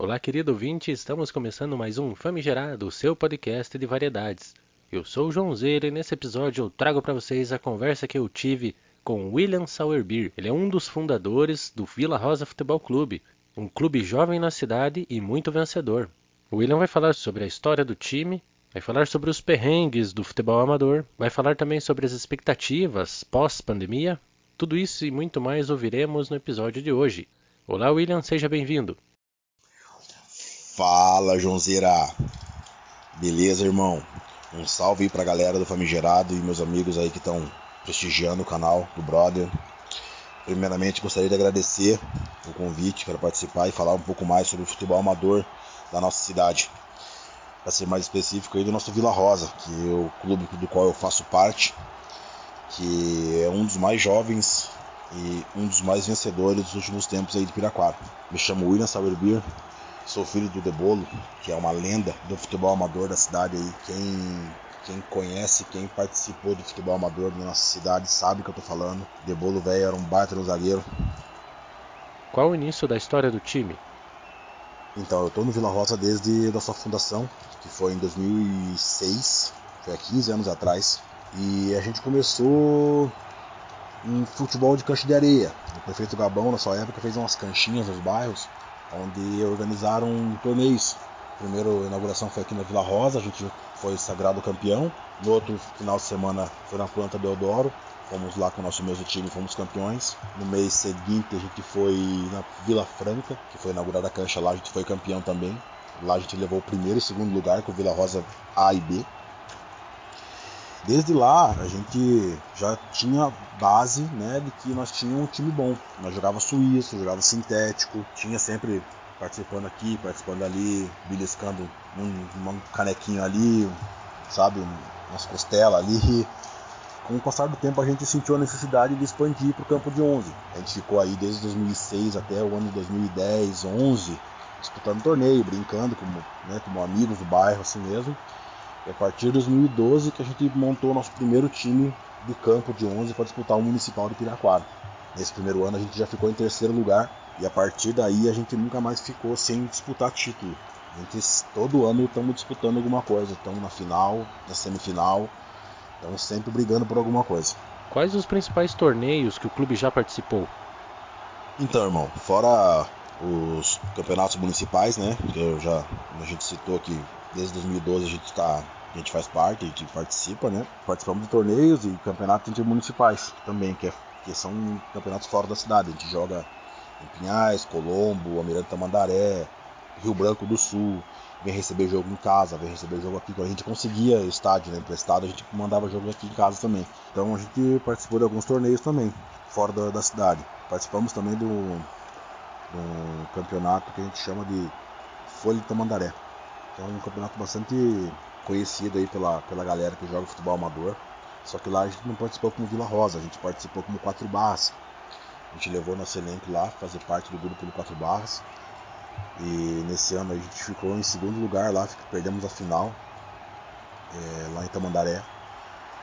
Olá, querido ouvinte, estamos começando mais um Famigerado, seu podcast de variedades. Eu sou o João Zeira e nesse episódio eu trago para vocês a conversa que eu tive com William Sauerbier. Ele é um dos fundadores do Vila Rosa Futebol Clube, um clube jovem na cidade e muito vencedor. O William vai falar sobre a história do time, vai falar sobre os perrengues do futebol amador, vai falar também sobre as expectativas pós-pandemia. Tudo isso e muito mais ouviremos no episódio de hoje. Olá, William, seja bem-vindo. Fala, Joãozeira. Beleza, irmão? Um salve aí pra galera do Famigerado e meus amigos aí que estão prestigiando o canal do Brother. Primeiramente, gostaria de agradecer o convite para participar e falar um pouco mais sobre o futebol amador da nossa cidade. Para ser mais específico aí do nosso Vila Rosa, que é o clube do qual eu faço parte, que é um dos mais jovens e um dos mais vencedores dos últimos tempos aí de Piraquara. Me chamo William Sauerbier, sou filho do Debolo, que é uma lenda do futebol amador da cidade aí. Quem, quem conhece, quem participou do futebol amador da nossa cidade sabe o que eu tô falando. Debolo velho era um baita no zagueiro. Qual o início da história do time? Então, eu tô no Vila Rosa desde a sua fundação, que foi em 2006, foi há 15 anos atrás. E a gente começou em futebol de cancha de areia. O prefeito Gabão, na sua época, fez umas canchinhas nos bairros, onde organizaram torneios. A primeira inauguração foi aqui na Vila Rosa, a gente foi sagrado campeão. No outro final de semana foi na Planta Deodoro, fomos lá com o nosso mesmo time, fomos campeões. No mês seguinte a gente foi na Vila Franca, que foi inaugurada a cancha lá, a gente foi campeão também. Lá a gente levou o primeiro e segundo lugar com Vila Rosa A e B. Desde lá a gente já tinha base né, de que nós tínhamos um time bom. Nós jogava suíço, jogava sintético, tinha sempre participando aqui, participando ali, beliscando um, um canequinho ali, sabe, umas costelas ali. Com o passar do tempo a gente sentiu a necessidade de expandir para o campo de 11. A gente ficou aí desde 2006 até o ano de 2010, 11, disputando torneio, brincando como, né, como amigos do bairro assim mesmo. E a partir de 2012 que a gente montou o nosso primeiro time de campo de 11 para disputar o Municipal de Piraquara. Nesse primeiro ano a gente já ficou em terceiro lugar e a partir daí a gente nunca mais ficou sem disputar título. A gente, todo ano estamos disputando alguma coisa, estamos na final, na semifinal, estamos sempre brigando por alguma coisa. Quais os principais torneios que o clube já participou? Então, irmão, fora os campeonatos municipais, né, que eu já a gente citou aqui desde 2012 a gente tá a gente faz parte, a gente participa, né? Participamos de torneios e campeonatos intermunicipais também, que, é, que são campeonatos fora da cidade. A gente joga em Pinhais, Colombo, Almirante Tamandaré, Rio Branco do Sul, vem receber jogo em casa, vem receber jogo aqui. Quando a gente conseguia estádio né, emprestado, a gente mandava jogo aqui em casa também. Então a gente participou de alguns torneios também, fora da, da cidade. Participamos também do, do campeonato que a gente chama de Folha de Tamandaré. Que é um campeonato bastante conhecido aí pela, pela galera que joga futebol amador. Só que lá a gente não participou como Vila Rosa, a gente participou como Quatro Barras. A gente levou nosso elenco lá, fazer parte do grupo do Quatro Barras. E nesse ano a gente ficou em segundo lugar lá, perdemos a final é, lá em Tamandaré.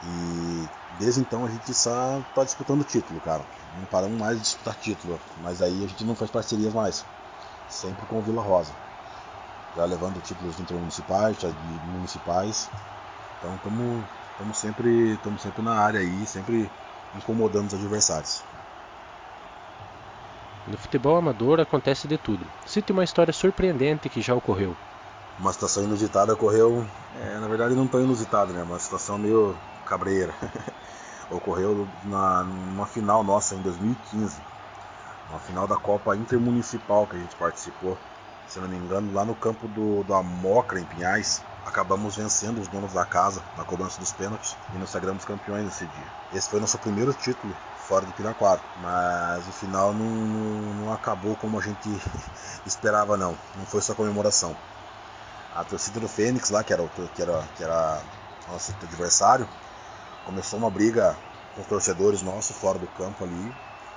E desde então a gente só tá disputando título, cara. Não paramos mais de disputar título, mas aí a gente não faz parcerias mais. Sempre com o Vila Rosa. Já levando títulos intermunicipais, de municipais. Então estamos sempre, sempre na área aí, sempre incomodando os adversários. No futebol amador acontece de tudo. Cite uma história surpreendente que já ocorreu. Uma situação inusitada ocorreu, é, na verdade não tão inusitada, né? Uma situação meio cabreira. ocorreu na, numa final nossa em 2015. Uma final da Copa Intermunicipal que a gente participou. Se não me engano, lá no campo do, do Amocra, em Pinhais. Acabamos vencendo os donos da casa na cobrança dos pênaltis e nos sagramos campeões nesse dia. Esse foi nosso primeiro título fora de Piraquara. Mas o final não, não, não, acabou como a gente esperava não. Não foi só comemoração. A torcida do Fênix lá, que era, que era, que era nosso adversário, começou uma briga com torcedores nossos fora do campo ali,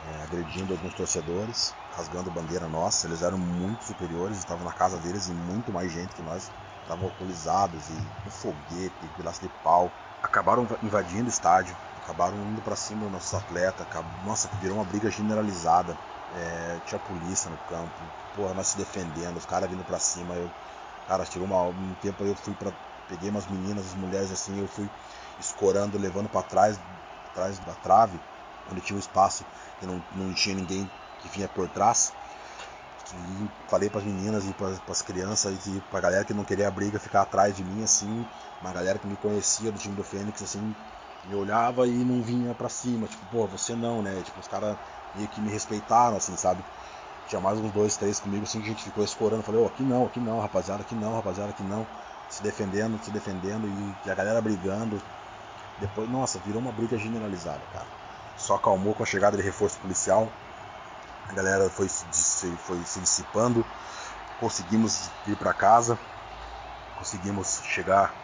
é, agredindo alguns torcedores, rasgando bandeira nossa. Eles eram muito superiores, estavam na casa deles e muito mais gente que nós. Estavam alcoolizados e com foguete, pedaço de pau. Acabaram invadindo o estádio, acabaram indo para cima dos nossos atletas. Nossa, virou uma briga generalizada. é, tinha polícia no campo, porra, nós se defendendo, os caras vindo pra cima, eu, cara, tirou uma, um tempo eu fui para peguei umas meninas, as mulheres assim, eu fui escorando, levando para trás, atrás da trave, onde tinha um espaço que não, não tinha ninguém que vinha por trás. E falei para as meninas e para as crianças e para a galera que não queria a briga ficar atrás de mim assim, uma galera que me conhecia do time do Fênix assim, me olhava e não vinha para cima, tipo, pô, você não, né? Tipo, os caras meio que me respeitaram assim, sabe? Tinha mais uns dois, três comigo assim, que a gente ficou escorando, falei, ô, oh, aqui não, aqui não, rapaziada, aqui não, rapaziada, aqui não, se defendendo, se defendendo e a galera brigando. Depois, nossa, virou uma briga generalizada, cara. Só acalmou com a chegada de reforço policial, a galera foi se, foi se dissipando, conseguimos ir para casa, conseguimos chegar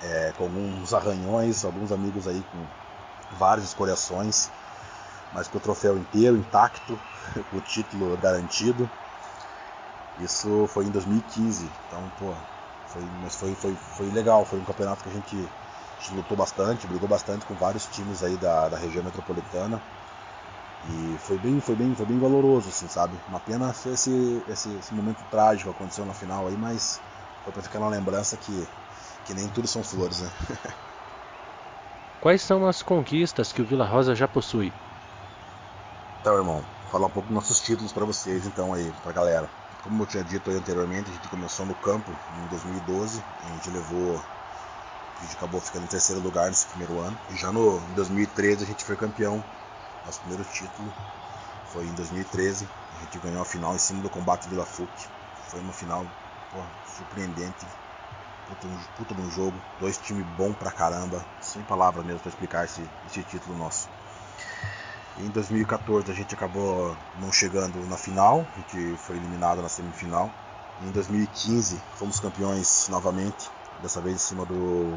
é, com alguns arranhões, alguns amigos aí com várias escoriações, mas com o troféu inteiro, intacto, com o título garantido. Isso foi em 2015, então, pô, foi, mas foi, foi, foi legal, foi um campeonato que a gente, a gente lutou bastante, brigou bastante com vários times aí da, da região metropolitana. E foi bem, foi bem, foi bem valoroso, assim, sabe? Uma pena esse, esse, esse momento trágico que aconteceu na final aí, mas foi pra ficar na lembrança que, que nem tudo são flores, né? Quais são as conquistas que o Vila Rosa já possui? Então, irmão, falar um pouco dos nossos títulos para vocês, então, aí, pra galera. Como eu tinha dito anteriormente, a gente começou no campo em 2012, a gente levou a gente acabou ficando em terceiro lugar nesse primeiro ano. E já no em 2013 a gente foi campeão nosso primeiro título foi em 2013. A gente ganhou a final em cima do Combate Vila Fuc. Foi uma final surpreendente. Puta, um, puta de um jogo. Dois times bom pra caramba. Sem palavras mesmo pra explicar esse, esse título nosso. Em 2014 a gente acabou não chegando na final. A gente foi eliminado na semifinal. Em 2015 fomos campeões novamente. Dessa vez em cima do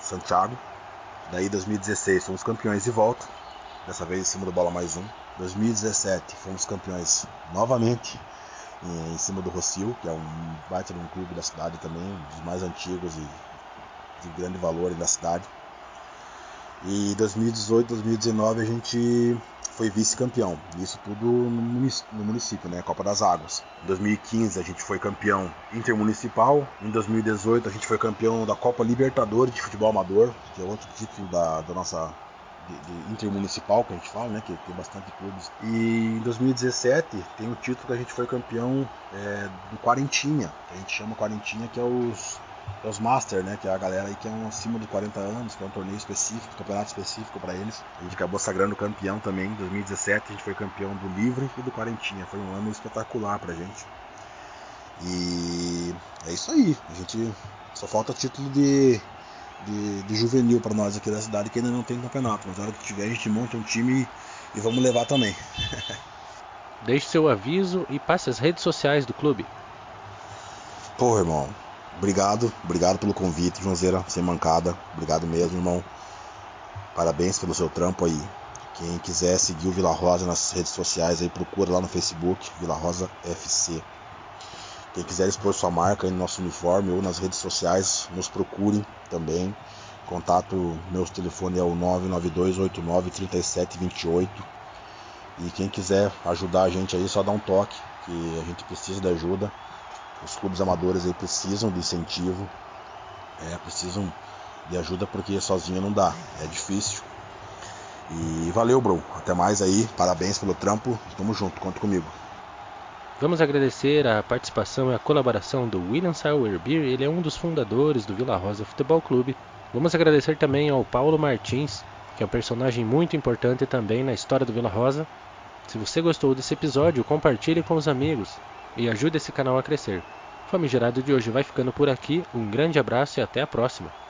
Santiago. Daí 2016 fomos campeões de volta dessa vez em cima do Bola Mais Um. 2017 fomos campeões novamente em, cima do Rocio, que é um baita de um clube da cidade também, um dos mais antigos e de grande valor da cidade. E 2018, 2019 a gente foi vice-campeão. Isso tudo no município, né? Copa das Águas. Em 2015 a gente foi campeão intermunicipal. Em 2018 a gente foi campeão da Copa Libertadores de Futebol Amador, que é outro título da, da nossa de, intermunicipal, que a gente fala, né? Que tem bastante clubes. E em 2017 tem o título que a gente foi campeão é, do Quarentinha, que a gente chama Quarentinha, que é os, é os Master, né? Que é a galera aí que é um acima de 40 anos, que é um torneio específico, campeonato específico para eles. A gente acabou sagrando campeão também. Em 2017 a gente foi campeão do Livre e do Quarentinha. Foi um ano espetacular pra gente. E é isso aí. A gente só falta título de de, de juvenil para nós aqui da cidade que ainda não tem campeonato. Mas na hora que tiver, a gente monta um time e, vamos levar também. Deixe seu aviso e passe as redes sociais do clube. Pô, irmão, obrigado, obrigado pelo convite, Joãozeira, sem mancada. Obrigado mesmo, irmão. Parabéns pelo seu trampo aí. Quem quiser seguir o Vila Rosa nas redes sociais aí, procura lá no Facebook, Vila Rosa FC. Quem quiser expor sua marca no nosso uniforme ou nas redes sociais, nos procurem também. Contato, meu telefone é o 992893728. E quem quiser ajudar a gente aí, só dá um toque, que a gente precisa de ajuda. Os clubes amadores aí precisam de incentivo, é, precisam de ajuda porque sozinho não dá, é difícil. E valeu, bro. Até mais aí. Parabéns pelo trampo. Tamo junto, conta comigo. Vamos agradecer a participação e a colaboração do William Sauer Beer, ele é um dos fundadores do Vila Rosa Futebol Clube. Vamos agradecer também ao Paulo Martins, que é um personagem muito importante também na história do Vila Rosa. Se você gostou desse episódio, compartilhe com os amigos e ajude esse canal a crescer. O Famigerado de hoje vai ficando por aqui, um grande abraço e até a próxima!